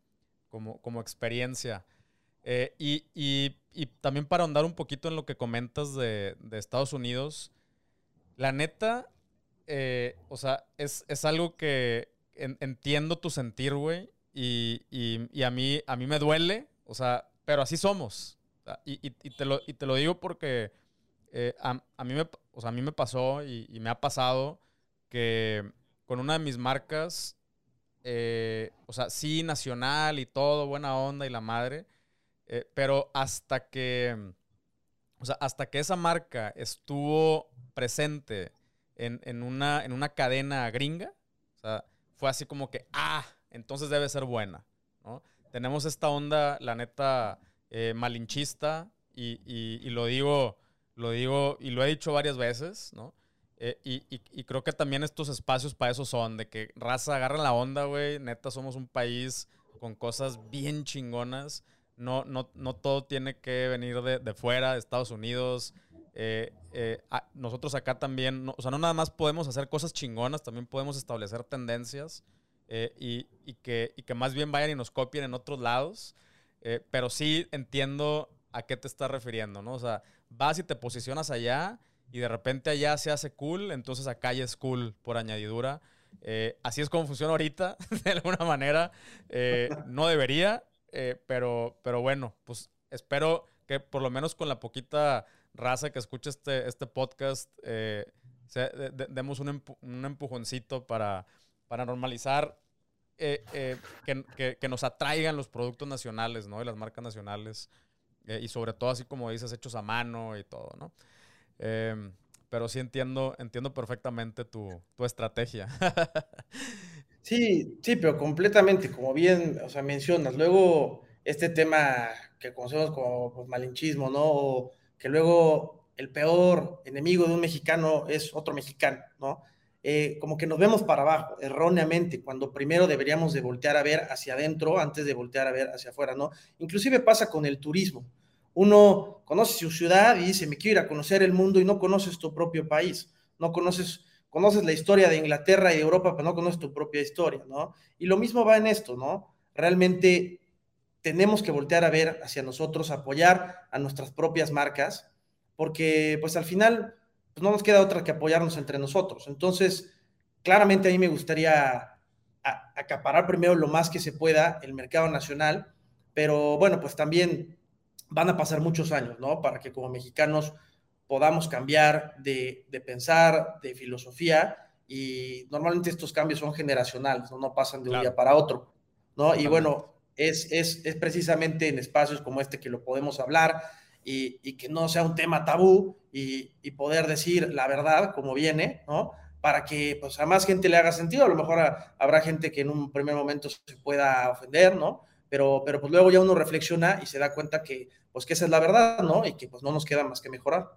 como, como experiencia. Y, y, y, también para ahondar un poquito en lo que comentas de, de Estados Unidos, la neta, o sea, es, es, algo que entiendo tu sentir, güey, y, y, a, mí, a mí me duele, o sea, pero así somos. Y, te, lo, te lo digo porque eh, a, a, mí me, o sea, a mí me pasó y, me ha pasado que con una de mis marcas, eh, o sea, sí, nacional y todo, buena onda y la madre, eh, pero hasta que, o sea, hasta que esa marca estuvo presente en, en, una, en una cadena gringa, o sea, fue así como que, ah, entonces debe ser buena, ¿no? Tenemos esta onda, la neta, eh, malinchista, y, y, lo digo, lo digo, y lo he dicho varias veces, ¿no? Eh, y, y, creo que también estos espacios para eso son, de que raza agarra la onda, güey. Neta, somos un país con cosas bien chingonas. No, no, no todo tiene que venir de, de fuera, de Estados Unidos. Eh, nosotros acá también, o sea, no nada más podemos hacer cosas chingonas, también podemos establecer tendencias. Eh, y, que, que más bien vayan y nos copien en otros lados. Eh, pero sí entiendo a qué te estás refiriendo, ¿no? O sea, vas y te posicionas allá y de repente allá se hace cool, entonces acá ya es cool por añadidura. Eh, así es como funciona ahorita, de alguna manera. no debería, pero, pero bueno, pues espero que por lo menos con la poquita raza que escuche este, este podcast, demos un, un empujoncito para para normalizar eh, eh, que, nos atraigan los productos nacionales, ¿no? Y las marcas nacionales. Eh, y sobre todo, así como dices, hechos a mano y todo, ¿no? Em, pero sí entiendo, entiendo perfectamente tu, estrategia. sí, sí, pero completamente, como bien, o sea, mencionas. Luego, este tema que conocemos como pues, malinchismo, ¿no? O que luego el peor enemigo de un mexicano es otro mexicano, ¿no? Eh, como que nos vemos para abajo, erróneamente, cuando primero deberíamos de voltear a ver hacia adentro antes de voltear a ver hacia afuera, ¿no? Inclusive pasa con el turismo. Uno conoce su ciudad y dice, me quiero ir a conocer el mundo y no conoces tu propio país, no conoces, conoces la historia de Inglaterra y de Europa, pero no conoces tu propia historia, ¿no? Y lo mismo va en esto, ¿no? Realmente tenemos que voltear a ver hacia nosotros, apoyar a nuestras propias marcas, porque pues al final pues no nos queda otra que apoyarnos entre nosotros. Entonces, claramente a mí me gustaría acaparar primero lo más que se pueda el mercado nacional, pero bueno, pues también van a pasar muchos años, ¿no? Para que como mexicanos podamos cambiar de, pensar, de filosofía, y normalmente estos cambios son generacionales, no, no pasan de un día para otro, ¿no? Y bueno, es, es, es precisamente en espacios como este que lo podemos hablar, y, que no sea un tema tabú y, poder decir la verdad como viene, ¿no? Para que pues, a más gente le haga sentido. A lo mejor habrá gente que en un primer momento se pueda ofender, ¿no? Pero, pero pues luego ya uno reflexiona y se da cuenta que, pues que esa es la verdad, ¿no? Y que pues no nos queda más que mejorar.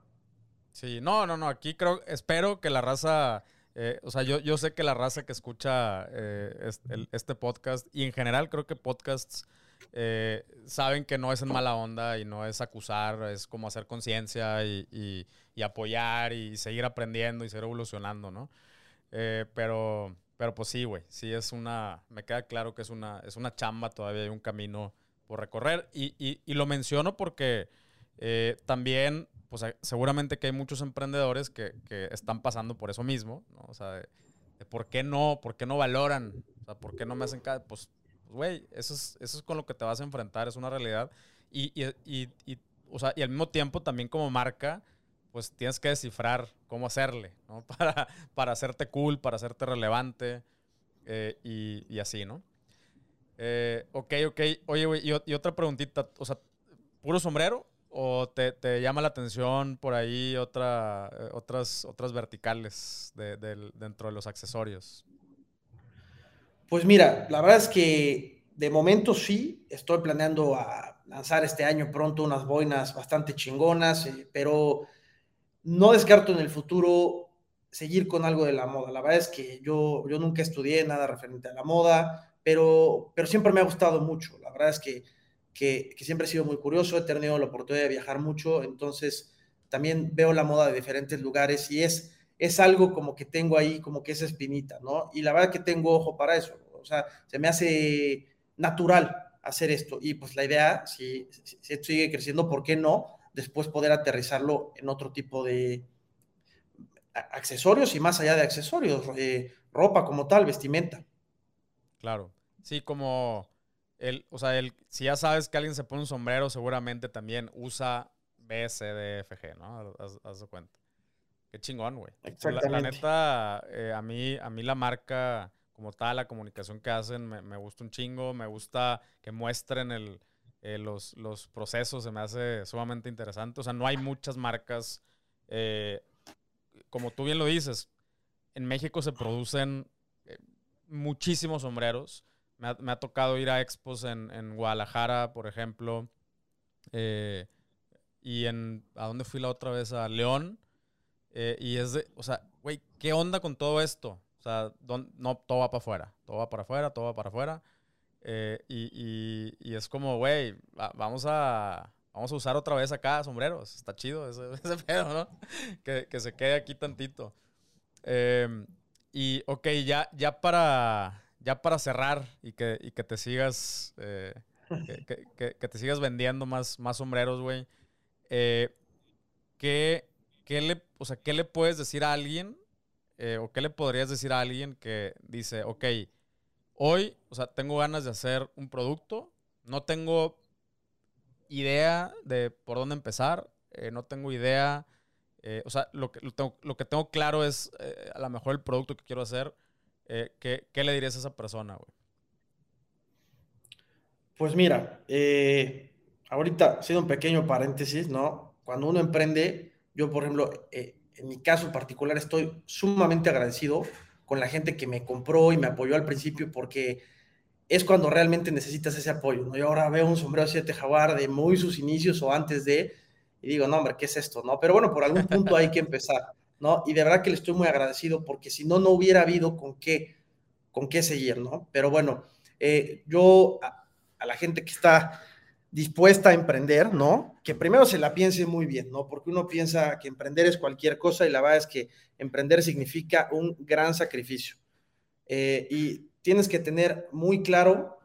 Sí, no, no, no, aquí creo, espero que la raza, eh, o sea, yo, yo sé que la raza que escucha eh, este podcast y en general creo que podcasts eh, saben que no es en mala onda y no es acusar, es como hacer conciencia y, apoyar y seguir aprendiendo y seguir evolucionando, ¿no? Eh, pero, pero pues sí, güey, sí es una, me queda claro que es una, es una chamba, todavía hay un camino por recorrer y, lo menciono porque también, pues seguramente que hay muchos emprendedores que, están pasando por eso mismo, ¿no? O sea, de, por qué no, por qué no valoran, o sea, por qué no me hacen cada, pues güey, eso es, eso es con lo que te vas a enfrentar, es una realidad. Y, y, y, o sea, y al mismo tiempo también como marca, pues tienes que descifrar cómo hacerle, ¿no? Para, para hacerte cool, para hacerte relevante eh, y, así, ¿no? Eh, ok, ok. Oye, güey, y, otra preguntita, o sea, ¿puro sombrero? ¿O te, te llama la atención por ahí otra, eh, otras, otras verticales de, dentro de los accesorios? Pues mira, la verdad es que de momento sí, estoy planeando a lanzar este año pronto unas boinas bastante chingonas, eh, pero no descarto en el futuro seguir con algo de la moda. La verdad es que yo, yo nunca estudié nada referente a la moda, pero, pero siempre me ha gustado mucho. La verdad es que, que, siempre he sido muy curioso, he tenido la oportunidad de viajar mucho, entonces también veo la moda de diferentes lugares y es es algo como que tengo ahí, como que esa espinita, ¿no? Y la verdad que tengo ojo para eso, o sea, se me hace natural hacer esto. Y pues la idea, si, esto sigue creciendo, ¿por qué no? Después poder aterrizarlo en otro tipo de accesorios y más allá de accesorios, eh, ropa como tal, vestimenta. Claro. Sí, como el, o sea, el, si ya sabes que alguien se pone un sombrero, seguramente también usa BSDFG, ¿no? Haz, de cuenta. Qué chingón, güey. Exactamente. La, neta, eh, a, mí, a mí la marca como tal, la comunicación que hacen, me, gusta un chingo, me gusta que muestren el, eh, los, los, procesos, se me hace sumamente interesante. O sea, no hay muchas marcas, eh, como tú bien lo dices, en México se producen muchísimos sombreros. Me ha, tocado ir a expos en, en Guadalajara, por ejemplo. Eh, y en. ¿A dónde fui la otra vez? A León. Eh, y es de. O sea, güey, ¿qué onda con todo esto? O sea, no, todo va para afuera. Todo va para afuera, todo va para afuera. Eh, y, y, es como, güey, vamos a. Vamos a usar otra vez acá sombreros. Está chido ese, ese pedo, ¿no? Que, que, se quede aquí tantito. y, ok, ya, ya para ya para cerrar y que, que te sigas, eh, que, te sigas vendiendo más, más sombreros, güey, eh, ¿qué, le, o sea, ¿qué le puedes decir a alguien eh, o qué le podrías decir a alguien que dice, ok, hoy, o sea, tengo ganas de hacer un producto, no tengo idea de por dónde empezar, no tengo idea, o sea, lo que, lo que tengo claro es a lo mejor el producto que quiero hacer, eh, ¿qué, le dirías a esa persona, güey? Pues mira, eh, ahorita, siendo un pequeño paréntesis, ¿no? Cuando uno emprende, yo, por ejemplo, eh, en mi caso particular, estoy sumamente agradecido con la gente que me compró y me apoyó al principio porque es cuando realmente necesitas ese apoyo, ¿no? Ahora veo un sombrero 7 jaguar de muy sus inicios o antes de, y digo, no, hombre, ¿qué es esto, no? Pero bueno, por algún punto hay que empezar. ¿No? Y de verdad que le estoy muy agradecido porque si no, no hubiera habido con qué, con qué seguir, ¿no? Pero bueno, eh, yo a, la gente que está dispuesta a emprender, ¿no? Que primero se la piense muy bien, ¿no? Porque uno piensa que emprender es cualquier cosa y la verdad es que emprender significa un gran sacrificio. Eh, y tienes que tener muy claro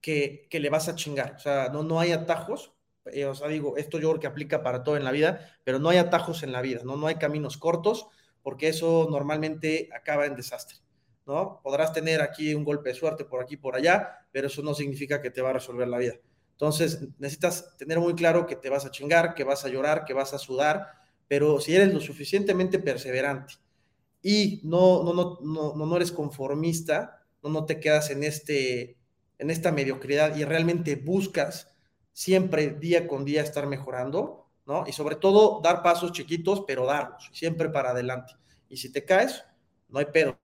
que, que, le vas a chingar, o sea, no, no hay atajos, eh, o sea, digo, esto yo creo que aplica para todo en la vida, pero no hay atajos en la vida, ¿no? No hay caminos cortos, porque eso normalmente acaba en desastre, ¿no? Podrás tener aquí un golpe de suerte por aquí, por allá, pero eso no significa que te va a resolver la vida. Entonces, necesitas tener muy claro que te vas a chingar, que vas a llorar, que vas a sudar, pero si eres lo suficientemente perseverante y no, no, no, no, no eres conformista, no, no te quedas en, este, en esta mediocridad y realmente buscas siempre día con día estar mejorando, ¿no? Y sobre todo dar pasos chiquitos, pero darlos, siempre para adelante. Y si te caes, no hay pedo.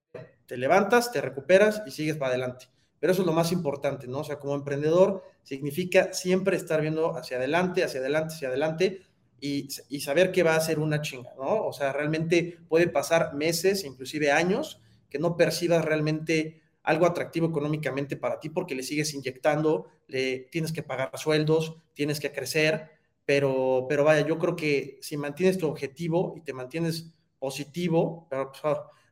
Te levantas, te recuperas y sigues para adelante. Pero eso es lo más importante, ¿no? O sea, como emprendedor significa siempre estar viendo hacia adelante, hacia adelante, hacia adelante y, y saber que va a ser una chinga, ¿no? O sea, realmente puede pasar meses, inclusive años, que no percibas realmente algo atractivo económicamente para ti porque le sigues inyectando, le tienes que pagar sueldos, tienes que crecer, pero, pero vaya, yo creo que si mantienes tu objetivo y te mantienes positivo, pero pues,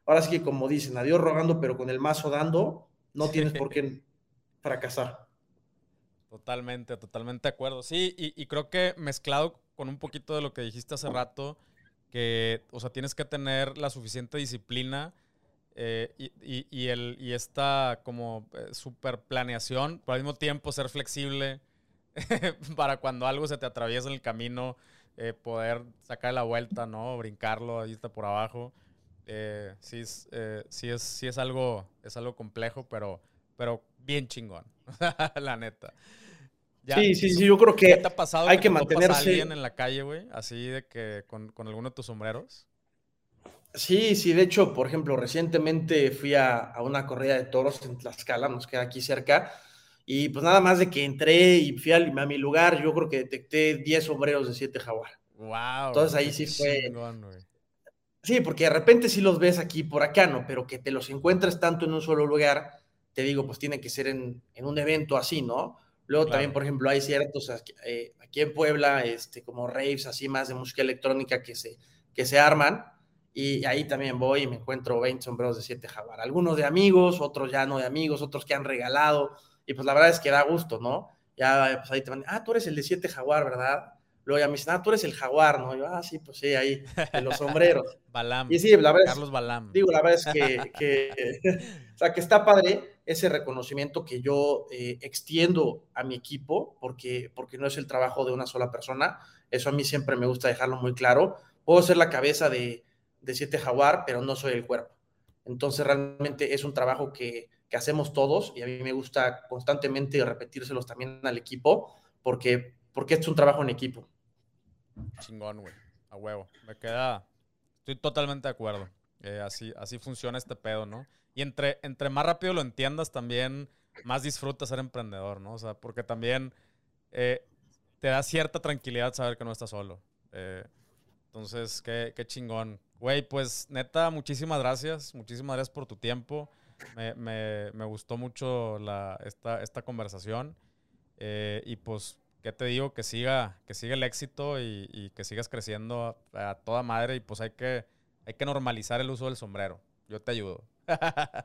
ahora sí que como dicen, adiós rogando, pero con el mazo dando, no tienes por qué fracasar. Totalmente, totalmente de acuerdo. Sí, y, y, creo que mezclado con un poquito de lo que dijiste hace rato, que, o sea, tienes que tener la suficiente disciplina eh, y, y, el, y esta como eh, super planeación, pero al mismo tiempo ser flexible para cuando algo se te atraviesa en el camino, eh, poder sacar la vuelta, ¿no? Brincarlo, ahí está por abajo. sí, es, sí, es, sí es, algo, es algo complejo, pero, pero bien chingón, la neta. sí, sí, sí, yo creo que te ha pasado hay que, mantenerse. alguien en la calle, güey? Así de que con, con alguno de tus sombreros. Sí, sí, de hecho, por ejemplo, recientemente fui a, una corrida de toros en Tlaxcala, nos queda aquí cerca, y pues nada más de que entré y fui a, mi lugar, yo creo que detecté 10 sombreros de 7 jaguar. Wow. Entonces ahí sí fue. sí, porque de repente sí los ves aquí por acá, ¿no? Pero que te los encuentres tanto en un solo lugar, te digo, pues tiene que ser en, un evento así, ¿no? Luego también, por ejemplo, hay ciertos eh, aquí en Puebla, este, como raves así más de música electrónica que se, que se arman y ahí también voy y me encuentro 20 sombreros de 7 jaguar. Algunos de amigos, otros ya no de amigos, otros que han regalado. Y pues la verdad es que da gusto, ¿no? Ya pues ahí te van, ah, tú eres el de 7 jaguar, ¿verdad? Luego ya me dicen, ah, tú eres el jaguar, ¿no? Y yo, ah, sí, pues sí, ahí, en los sombreros. Balam. Y sí, la verdad Carlos Balam. Digo, la verdad es que, que o sea, que está padre, ese reconocimiento que yo eh, extiendo a mi equipo, porque, porque no es el trabajo de una sola persona. Eso a mí siempre me gusta dejarlo muy claro. Puedo ser la cabeza de, de siete jaguar, pero no soy el cuerpo. Entonces realmente es un trabajo que, que hacemos todos y a mí me gusta constantemente repetírselos también al equipo, porque, porque es un trabajo en equipo. Chingón, güey. A huevo. Me queda. Estoy totalmente de acuerdo. Eh, así, así funciona este pedo, ¿no? Y entre, entre más rápido lo entiendas, también más disfrutas ser emprendedor, ¿no? O sea, porque también eh, te da cierta tranquilidad saber que no estás solo. Eh, entonces, qué, qué chingón. Güey, pues neta, muchísimas gracias. Muchísimas gracias por tu tiempo. Me, me, me gustó mucho la, esta, esta conversación. y pues ¿qué te digo? Que siga, que siga el éxito y, que sigas creciendo a, toda madre y pues hay que, hay que normalizar el uso del sombrero. Yo te ayudo.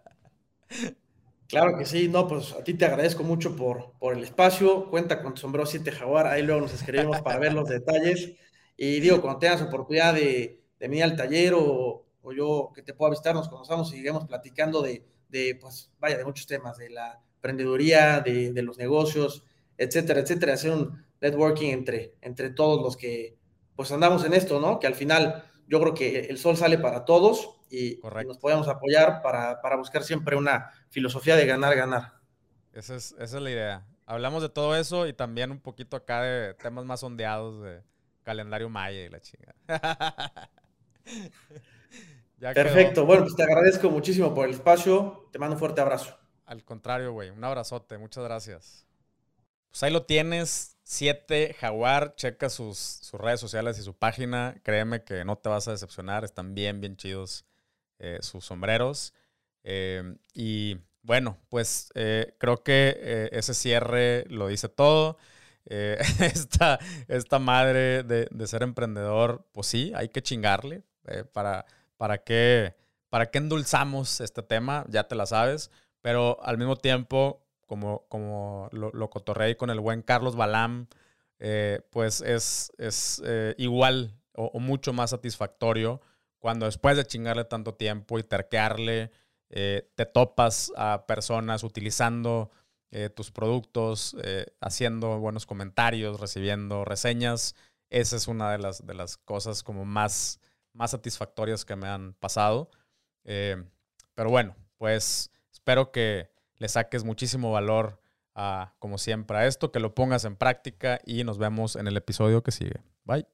Claro que sí, no, pues a ti te agradezco mucho por, por el espacio. Cuenta con tu sombrero 7 Jaguar, ahí luego nos escribimos para ver los detalles. Y digo, cuando tengas oportunidad de, de venir al taller o, o, yo que te pueda visitar, nos conozcamos y sigamos platicando de, de, pues, vaya, de muchos temas, de la emprendeduría, de, de los negocios, etcétera, etcétera, hacer un networking entre, entre todos los que pues andamos en esto, ¿no? Que al final yo creo que el sol sale para todos y, nos podemos apoyar para, buscar siempre una filosofía de ganar, ganar. Esa es, esa es la idea. Hablamos de todo eso y también un poquito acá de temas más ondeados de calendario maya y la chingada. Perfecto. Bueno, pues te agradezco muchísimo por el espacio. Te mando un fuerte abrazo. Al contrario, güey. Un abrazote. Muchas gracias. Pues ahí lo tienes. 7 Jaguar, checa sus, sus, redes sociales y su página. Créeme que no te vas a decepcionar. Están bien, bien chidos eh, sus sombreros. Eh, y bueno, pues eh, creo que ese cierre lo dice todo. esta, esta madre de, de, ser emprendedor, pues sí, hay que chingarle. Para, para, qué, ¿Para qué endulzamos este tema? Ya te la sabes. Pero al mismo tiempo, como, como lo, lo con el buen Carlos Balam, eh, pues es, es eh, igual o, mucho más satisfactorio cuando después de chingarle tanto tiempo y terquearle, eh, te topas a personas utilizando tus productos, haciendo buenos comentarios, recibiendo reseñas. Esa es una de las, de las cosas como más, más satisfactorias que me han pasado. pero bueno, pues espero que, le saques muchísimo valor a, como siempre, a esto, que lo pongas en práctica y nos vemos en el episodio que sigue. Bye.